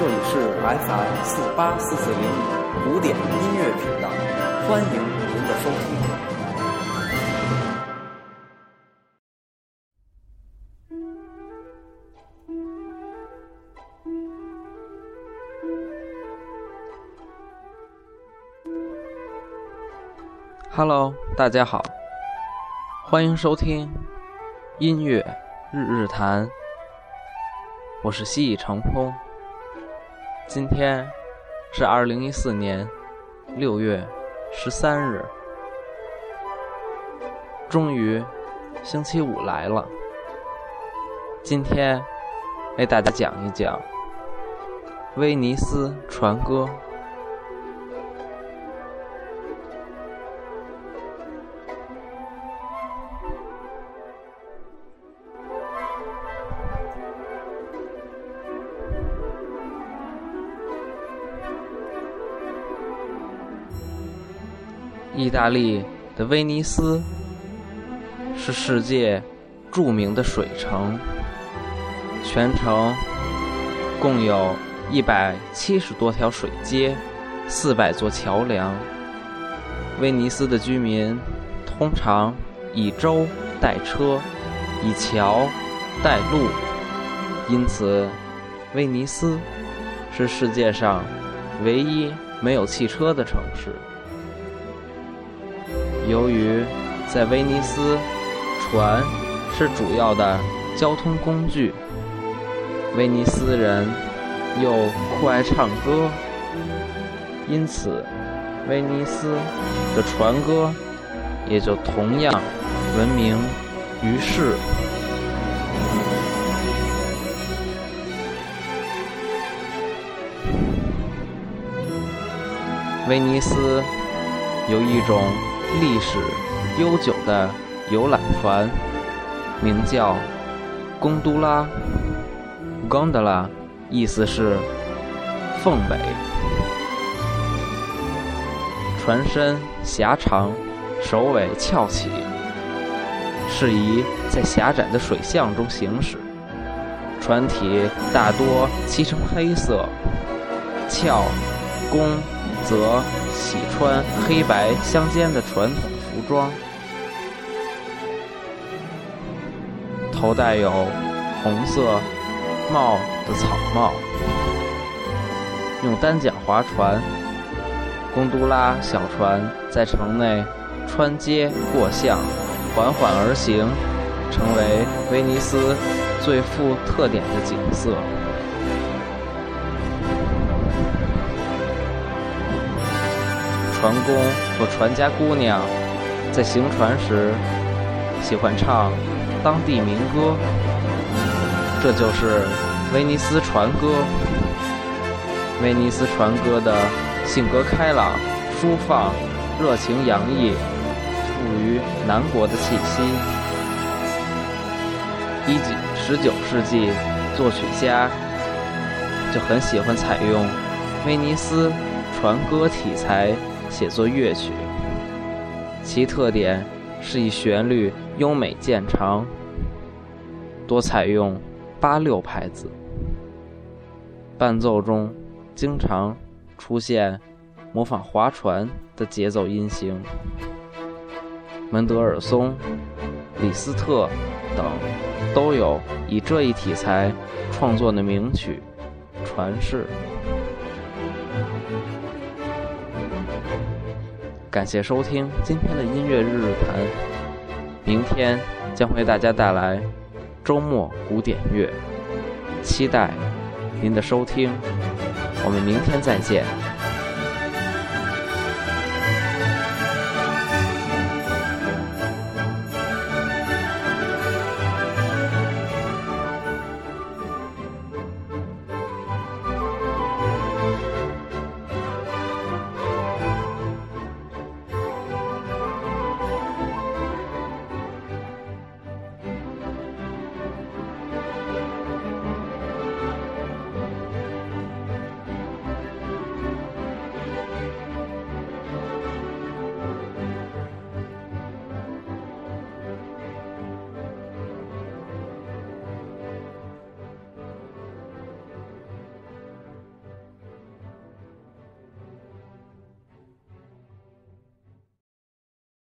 这里是 FM 四八四四零五古典音乐频道，欢迎您的收听。Hello，大家好，欢迎收听音乐日日谈，我是西翼长空。今天是二零一四年六月十三日，终于星期五来了。今天为大家讲一讲威尼斯船歌。意大利的威尼斯是世界著名的水城，全城共有一百七十多条水街，四百座桥梁。威尼斯的居民通常以舟代车，以桥代路，因此威尼斯是世界上唯一没有汽车的城市。由于在威尼斯，船是主要的交通工具，威尼斯人又酷爱唱歌，因此威尼斯的船歌也就同样闻名于世。威尼斯有一种。历史悠久的游览船，名叫“贡都拉 ”（Gondola），意思是“凤尾”。船身狭长，首尾翘起，适宜在狭窄的水巷中行驶。船体大多漆成黑色，翘弓。则喜穿黑白相间的传统服装，头戴有红色帽的草帽，用单桨划船。贡都拉小船在城内穿街过巷，缓缓而行，成为威尼斯最富特点的景色。船工和船家姑娘在行船时喜欢唱当地民歌，这就是威尼斯船歌。威尼斯船歌的性格开朗、舒放、热情洋溢，富于南国的气息。一九十九世纪作曲家就很喜欢采用威尼斯船歌题材。写作乐曲，其特点是以旋律优美见长，多采用八六拍子。伴奏中经常出现模仿划船的节奏音型。门德尔松、李斯特等都有以这一题材创作的名曲传世。感谢收听今天的音乐日日谈，明天将为大家带来周末古典乐，期待您的收听，我们明天再见。